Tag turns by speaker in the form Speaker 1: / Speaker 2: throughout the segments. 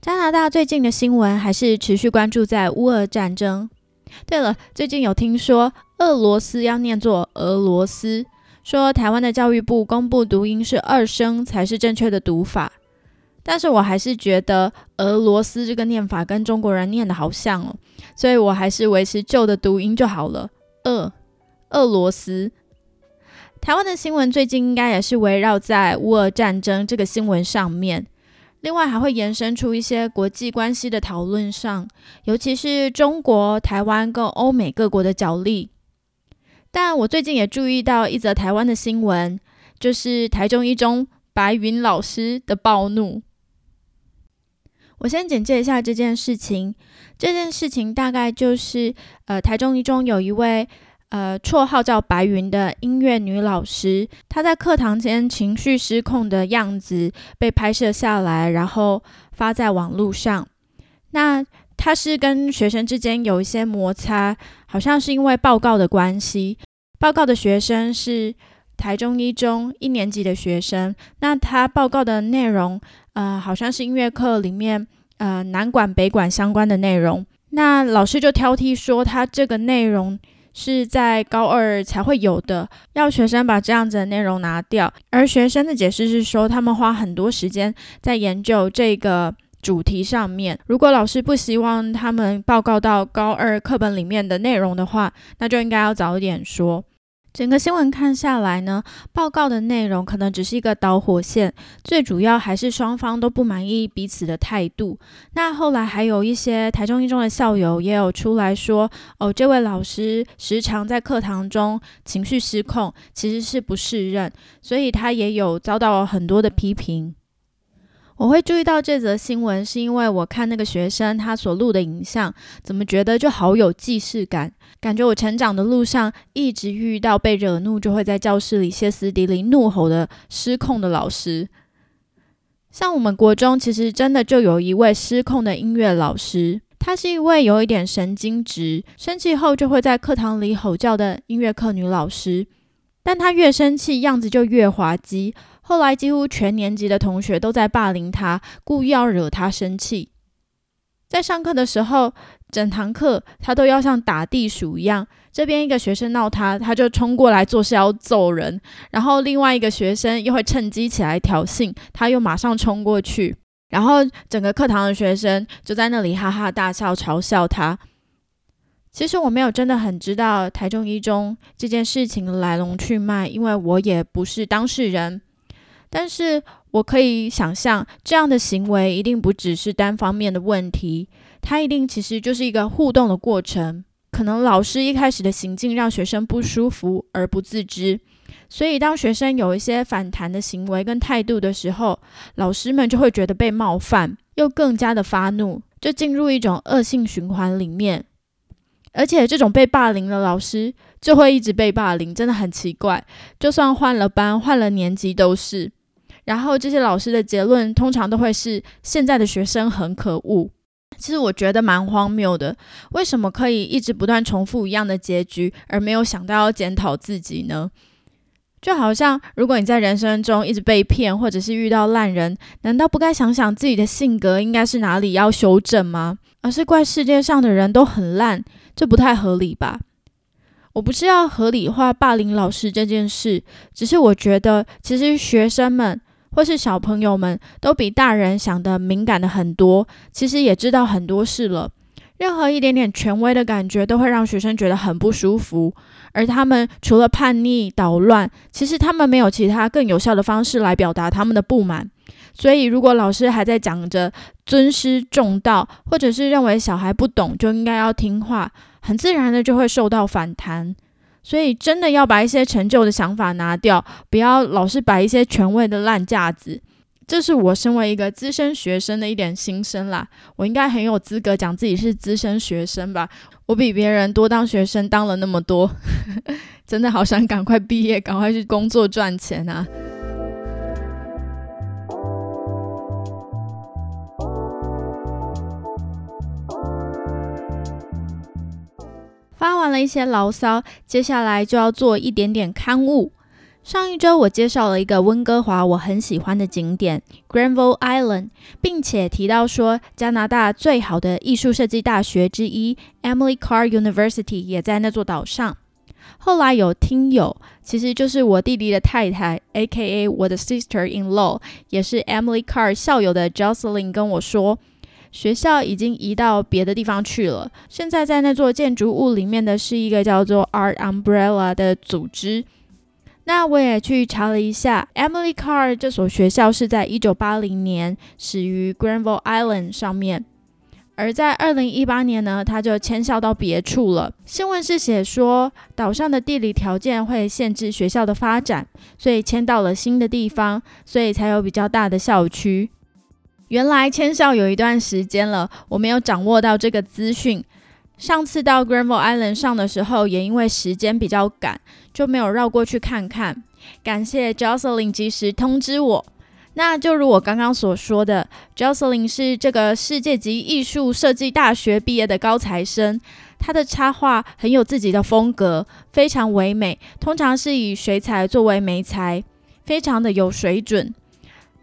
Speaker 1: 加拿大最近的新闻还是持续关注在乌俄战争。对了，最近有听说俄罗斯要念作俄罗斯，说台湾的教育部公布读音是二声才是正确的读法。但是我还是觉得俄罗斯这个念法跟中国人念的好像哦，所以我还是维持旧的读音就好了。俄，俄罗斯。台湾的新闻最近应该也是围绕在乌俄战争这个新闻上面。另外还会延伸出一些国际关系的讨论上，尤其是中国、台湾跟欧美各国的角力。但我最近也注意到一则台湾的新闻，就是台中一中白云老师的暴怒。我先简介一下这件事情。这件事情大概就是，呃，台中一中有一位。呃，绰号叫白云的音乐女老师，她在课堂间情绪失控的样子被拍摄下来，然后发在网络上。那她是跟学生之间有一些摩擦，好像是因为报告的关系。报告的学生是台中一中一年级的学生，那他报告的内容，呃，好像是音乐课里面呃南管北管相关的内容。那老师就挑剔说，他这个内容。是在高二才会有的，要学生把这样子的内容拿掉。而学生的解释是说，他们花很多时间在研究这个主题上面。如果老师不希望他们报告到高二课本里面的内容的话，那就应该要早一点说。整个新闻看下来呢，报告的内容可能只是一个导火线，最主要还是双方都不满意彼此的态度。那后来还有一些台中一中的校友也有出来说，哦，这位老师时常在课堂中情绪失控，其实是不适任，所以他也有遭到很多的批评。我会注意到这则新闻，是因为我看那个学生他所录的影像，怎么觉得就好有既视感？感觉我成长的路上一直遇到被惹怒就会在教室里歇斯底里怒吼的失控的老师。像我们国中其实真的就有一位失控的音乐老师，她是一位有一点神经质、生气后就会在课堂里吼叫的音乐课女老师。但他越生气，样子就越滑稽。后来几乎全年级的同学都在霸凌他，故意要惹他生气。在上课的时候，整堂课他都要像打地鼠一样，这边一个学生闹他，他就冲过来做事要揍人；然后另外一个学生又会趁机起来挑衅，他又马上冲过去，然后整个课堂的学生就在那里哈哈大笑，嘲笑他。其实我没有真的很知道台中一中这件事情的来龙去脉，因为我也不是当事人。但是我可以想象，这样的行为一定不只是单方面的问题，它一定其实就是一个互动的过程。可能老师一开始的行径让学生不舒服而不自知，所以当学生有一些反弹的行为跟态度的时候，老师们就会觉得被冒犯，又更加的发怒，就进入一种恶性循环里面。而且这种被霸凌的老师就会一直被霸凌，真的很奇怪。就算换了班、换了年级都是。然后这些老师的结论通常都会是现在的学生很可恶。其实我觉得蛮荒谬的，为什么可以一直不断重复一样的结局，而没有想到要检讨自己呢？就好像如果你在人生中一直被骗，或者是遇到烂人，难道不该想想自己的性格应该是哪里要修正吗？而是怪世界上的人都很烂，这不太合理吧？我不是要合理化霸凌老师这件事，只是我觉得其实学生们。或是小朋友们都比大人想的敏感的很多，其实也知道很多事了。任何一点点权威的感觉都会让学生觉得很不舒服，而他们除了叛逆捣乱，其实他们没有其他更有效的方式来表达他们的不满。所以，如果老师还在讲着尊师重道，或者是认为小孩不懂就应该要听话，很自然的就会受到反弹。所以，真的要把一些陈旧的想法拿掉，不要老是摆一些权威的烂架子。这是我身为一个资深学生的一点心声啦。我应该很有资格讲自己是资深学生吧？我比别人多当学生当了那么多，真的好想赶快毕业，赶快去工作赚钱啊！发完了一些牢骚，接下来就要做一点点刊物。上一周我介绍了一个温哥华我很喜欢的景点 Granville Island，并且提到说加拿大最好的艺术设计大学之一 Emily Carr University 也在那座岛上。后来有听友，其实就是我弟弟的太太，A.K.A 我的 sister in law，也是 Emily Carr 校友的 Jocelyn 跟我说，学校已经移到别的地方去了。现在在那座建筑物里面的是一个叫做 Art Umbrella 的组织。那我也去查了一下，Emily Carr 这所学校是在一九八零年始于 Granville Island 上面，而在二零一八年呢，它就迁校到别处了。新闻是写说，岛上的地理条件会限制学校的发展，所以迁到了新的地方，所以才有比较大的校区。原来迁校有一段时间了，我没有掌握到这个资讯。上次到 Granville Island 上的时候，也因为时间比较赶，就没有绕过去看看。感谢 Jocelyn 及时通知我。那就如我刚刚所说的，Jocelyn 是这个世界级艺术设计大学毕业的高材生，他的插画很有自己的风格，非常唯美，通常是以水彩作为媒材，非常的有水准。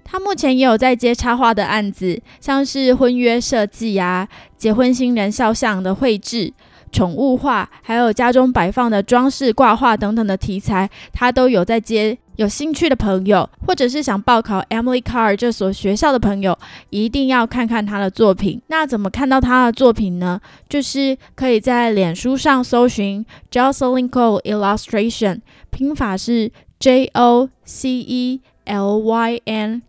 Speaker 1: 他目前也有在接插画的案子，像是婚约设计啊、结婚新人肖像的绘制、宠物画，还有家中摆放的装饰挂画等等的题材，他都有在接。有兴趣的朋友，或者是想报考 Emily Carr 这所学校的朋友，一定要看看他的作品。那怎么看到他的作品呢？就是可以在脸书上搜寻 Jocelyn Cole Illustration，拼法是 J O C E L Y N。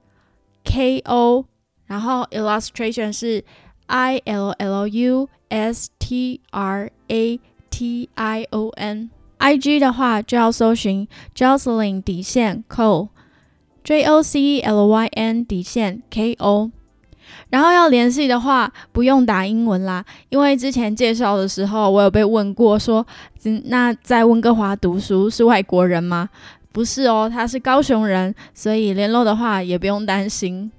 Speaker 1: K O，然后 illustration 是 I L L U S T R A T I O N。I G 的话就要搜寻 Jocelyn 底线 Cole，J O C E L Y N 底线 K O。然后要联系的话，不用打英文啦，因为之前介绍的时候，我有被问过说，那在温哥华读书是外国人吗？不是哦，他是高雄人，所以联络的话也不用担心。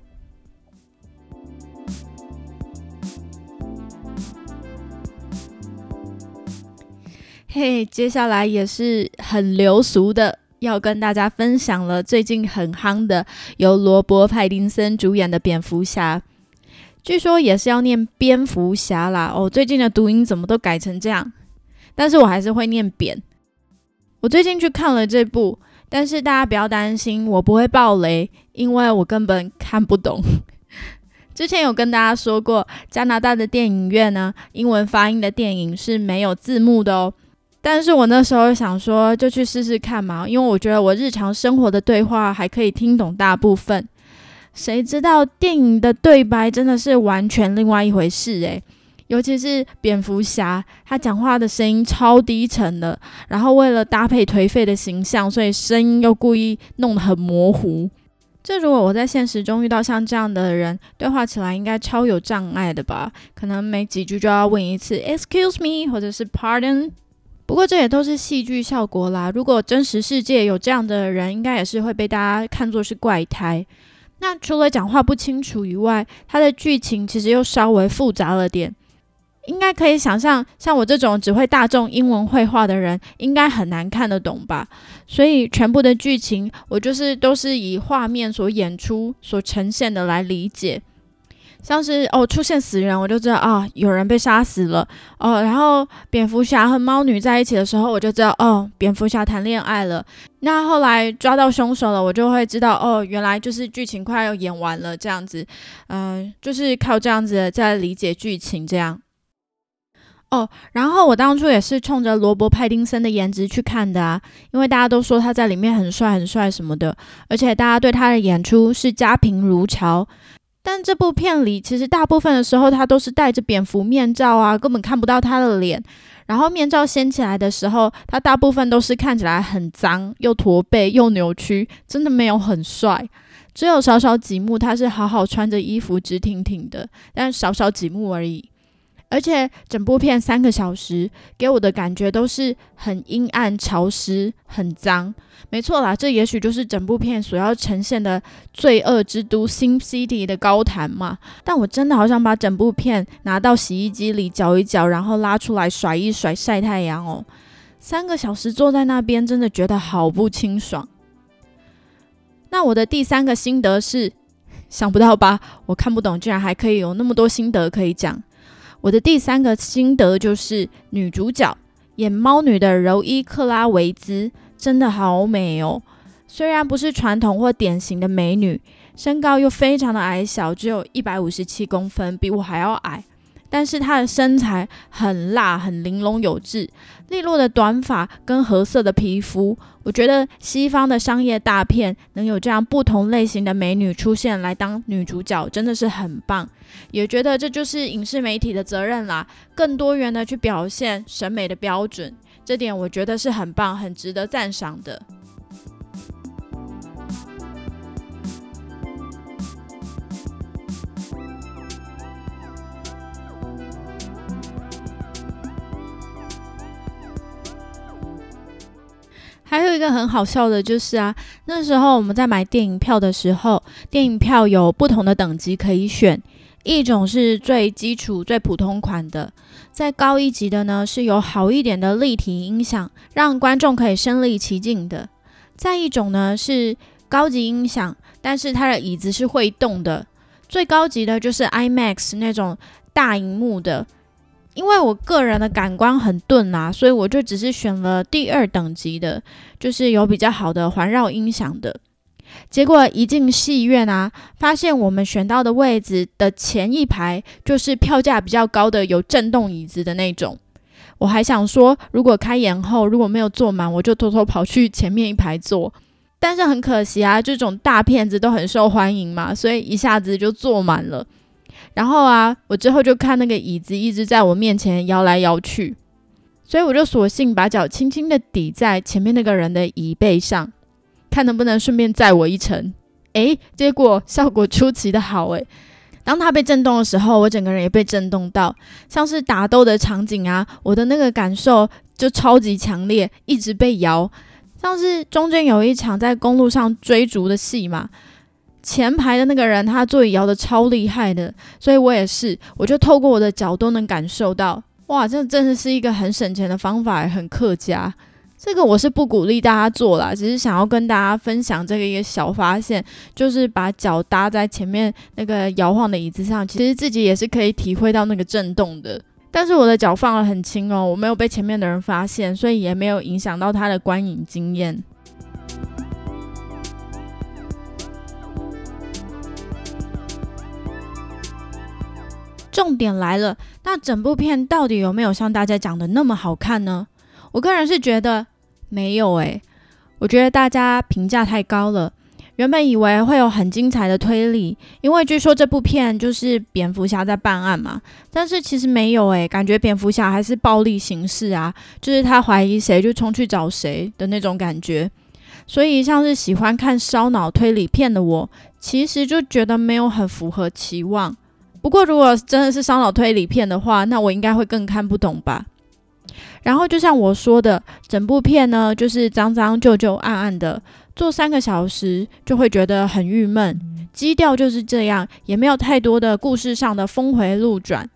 Speaker 1: 嘿，接下来也是很流俗的，要跟大家分享了最近很夯的由罗伯·派丁森主演的蝙蝠侠，据说也是要念蝙蝠侠啦。哦，最近的读音怎么都改成这样？但是我还是会念扁。我最近去看了这部。但是大家不要担心，我不会爆雷，因为我根本看不懂。之前有跟大家说过，加拿大的电影院呢，英文发音的电影是没有字幕的哦。但是我那时候想说，就去试试看嘛，因为我觉得我日常生活的对话还可以听懂大部分。谁知道电影的对白真的是完全另外一回事诶。尤其是蝙蝠侠，他讲话的声音超低沉的，然后为了搭配颓废的形象，所以声音又故意弄得很模糊。这如果我在现实中遇到像这样的人，对话起来应该超有障碍的吧？可能每几句就要问一次 “Excuse me” 或者是 “Pardon”。不过这也都是戏剧效果啦。如果真实世界有这样的人，应该也是会被大家看作是怪胎。那除了讲话不清楚以外，他的剧情其实又稍微复杂了点。应该可以想象，像我这种只会大众英文绘画的人，应该很难看得懂吧？所以全部的剧情，我就是都是以画面所演出、所呈现的来理解。像是哦，出现死人，我就知道啊，有人被杀死了哦。然后蝙蝠侠和猫女在一起的时候，我就知道哦，蝙蝠侠谈恋爱了。那后来抓到凶手了，我就会知道哦，原来就是剧情快要演完了这样子。嗯，就是靠这样子在理解剧情这样。哦，然后我当初也是冲着罗伯·派丁森的颜值去看的啊，因为大家都说他在里面很帅很帅什么的，而且大家对他的演出是家贫如潮。但这部片里其实大部分的时候他都是戴着蝙蝠面罩啊，根本看不到他的脸。然后面罩掀起来的时候，他大部分都是看起来很脏，又驼背又扭曲，真的没有很帅。只有少少几幕他是好好穿着衣服，直挺挺的，但少少几幕而已。而且整部片三个小时，给我的感觉都是很阴暗、潮湿、很脏。没错啦，这也许就是整部片所要呈现的罪恶之都新 City 的高谈嘛。但我真的好想把整部片拿到洗衣机里搅一搅，然后拉出来甩一甩晒太阳哦。三个小时坐在那边，真的觉得好不清爽。那我的第三个心得是，想不到吧？我看不懂，居然还可以有那么多心得可以讲。我的第三个心得就是女主角演猫女的柔伊克拉维兹真的好美哦。虽然不是传统或典型的美女，身高又非常的矮小，只有一百五十七公分，比我还要矮。但是她的身材很辣，很玲珑有致，利落的短发跟褐色的皮肤，我觉得西方的商业大片能有这样不同类型的美女出现来当女主角，真的是很棒。也觉得这就是影视媒体的责任啦，更多元的去表现审美的标准，这点我觉得是很棒，很值得赞赏的。还有一个很好笑的，就是啊，那时候我们在买电影票的时候，电影票有不同的等级可以选，一种是最基础、最普通款的，再高一级的呢是有好一点的立体音响，让观众可以身临其境的；再一种呢是高级音响，但是它的椅子是会动的，最高级的就是 IMAX 那种大荧幕的。因为我个人的感官很钝啊，所以我就只是选了第二等级的，就是有比较好的环绕音响的。结果一进戏院啊，发现我们选到的位置的前一排就是票价比较高的有震动椅子的那种。我还想说，如果开演后如果没有坐满，我就偷偷跑去前面一排坐。但是很可惜啊，这种大片子都很受欢迎嘛，所以一下子就坐满了。然后啊，我之后就看那个椅子一直在我面前摇来摇去，所以我就索性把脚轻轻的抵在前面那个人的椅背上，看能不能顺便载我一程。诶，结果效果出奇的好诶。当他被震动的时候，我整个人也被震动到，像是打斗的场景啊，我的那个感受就超级强烈，一直被摇，像是中间有一场在公路上追逐的戏嘛。前排的那个人，他座椅摇的超厉害的，所以我也是，我就透过我的脚都能感受到，哇，这真的是一个很省钱的方法，很客家。这个我是不鼓励大家做啦，只是想要跟大家分享这个一个小发现，就是把脚搭在前面那个摇晃的椅子上，其实自己也是可以体会到那个震动的。但是我的脚放得很轻哦，我没有被前面的人发现，所以也没有影响到他的观影经验。重点来了，那整部片到底有没有像大家讲的那么好看呢？我个人是觉得没有诶，我觉得大家评价太高了。原本以为会有很精彩的推理，因为据说这部片就是蝙蝠侠在办案嘛，但是其实没有诶，感觉蝙蝠侠还是暴力行事啊，就是他怀疑谁就冲去找谁的那种感觉。所以像是喜欢看烧脑推理片的我，其实就觉得没有很符合期望。不过，如果真的是烧脑推理片的话，那我应该会更看不懂吧。然后，就像我说的，整部片呢，就是脏脏旧旧、暗暗的，做三个小时就会觉得很郁闷。基调就是这样，也没有太多的故事上的峰回路转。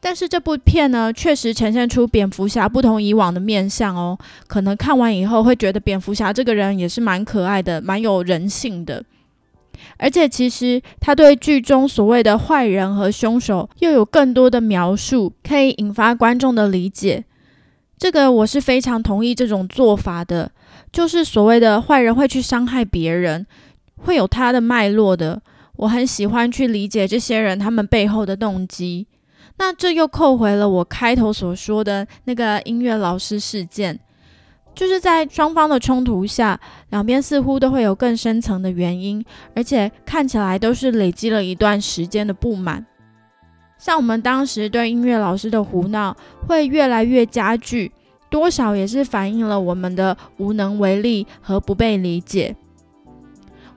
Speaker 1: 但是这部片呢，确实呈现出蝙蝠侠不同以往的面相哦。可能看完以后会觉得蝙蝠侠这个人也是蛮可爱的，蛮有人性的。而且，其实他对剧中所谓的坏人和凶手又有更多的描述，可以引发观众的理解。这个我是非常同意这种做法的，就是所谓的坏人会去伤害别人，会有他的脉络的。我很喜欢去理解这些人他们背后的动机。那这又扣回了我开头所说的那个音乐老师事件。就是在双方的冲突下，两边似乎都会有更深层的原因，而且看起来都是累积了一段时间的不满。像我们当时对音乐老师的胡闹会越来越加剧，多少也是反映了我们的无能为力和不被理解。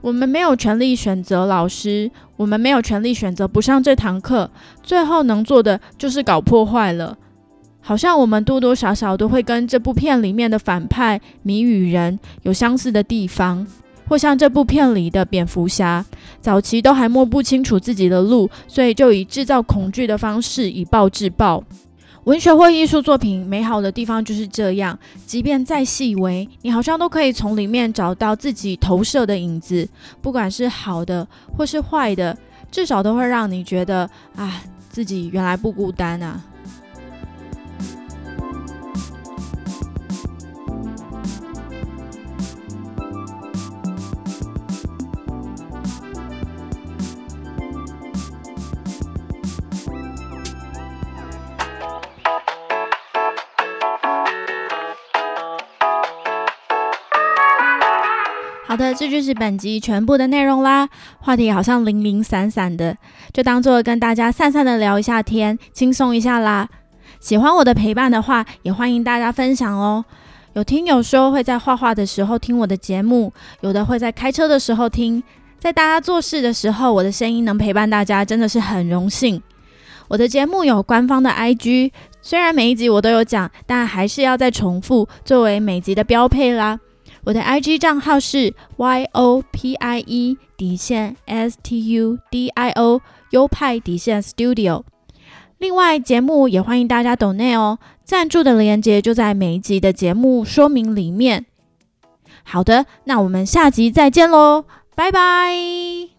Speaker 1: 我们没有权利选择老师，我们没有权利选择不上这堂课，最后能做的就是搞破坏了。好像我们多多少少都会跟这部片里面的反派谜语人有相似的地方，或像这部片里的蝙蝠侠，早期都还摸不清楚自己的路，所以就以制造恐惧的方式以暴制暴。文学或艺术作品美好的地方就是这样，即便再细微，你好像都可以从里面找到自己投射的影子，不管是好的或是坏的，至少都会让你觉得啊，自己原来不孤单啊。这就是本集全部的内容啦。话题好像零零散散的，就当做跟大家散散的聊一下天，轻松一下啦。喜欢我的陪伴的话，也欢迎大家分享哦。有听友说会在画画的时候听我的节目，有的会在开车的时候听，在大家做事的时候，我的声音能陪伴大家，真的是很荣幸。我的节目有官方的 IG，虽然每一集我都有讲，但还是要再重复，作为每集的标配啦。我的 IG 账号是 y o p i e 底线 s t u d i o 优派底线 Studio。另外，节目也欢迎大家抖内哦，赞助的链接就在每一集的节目说明里面。好的，那我们下集再见喽，拜拜。